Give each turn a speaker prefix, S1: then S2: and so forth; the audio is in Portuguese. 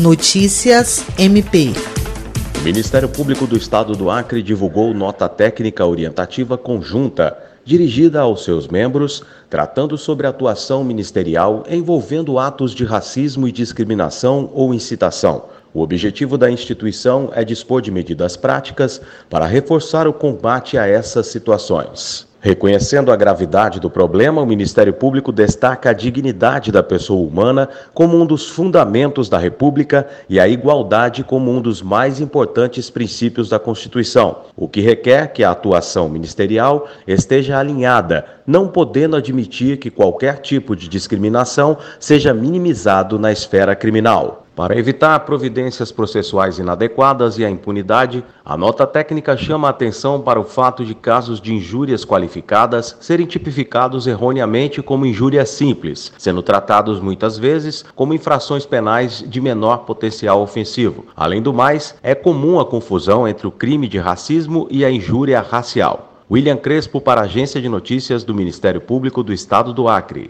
S1: Notícias MP.
S2: O Ministério Público do Estado do Acre divulgou nota técnica orientativa conjunta dirigida aos seus membros, tratando sobre atuação ministerial envolvendo atos de racismo e discriminação ou incitação. O objetivo da instituição é dispor de medidas práticas para reforçar o combate a essas situações. Reconhecendo a gravidade do problema, o Ministério Público destaca a dignidade da pessoa humana como um dos fundamentos da República e a igualdade como um dos mais importantes princípios da Constituição, o que requer que a atuação ministerial esteja alinhada, não podendo admitir que qualquer tipo de discriminação seja minimizado na esfera criminal. Para evitar providências processuais inadequadas e a impunidade, a nota técnica chama a atenção para o fato de casos de injúrias qualificadas serem tipificados erroneamente como injúrias simples, sendo tratados muitas vezes como infrações penais de menor potencial ofensivo. Além do mais, é comum a confusão entre o crime de racismo e a injúria racial. William Crespo para a Agência de Notícias do Ministério Público do Estado do Acre.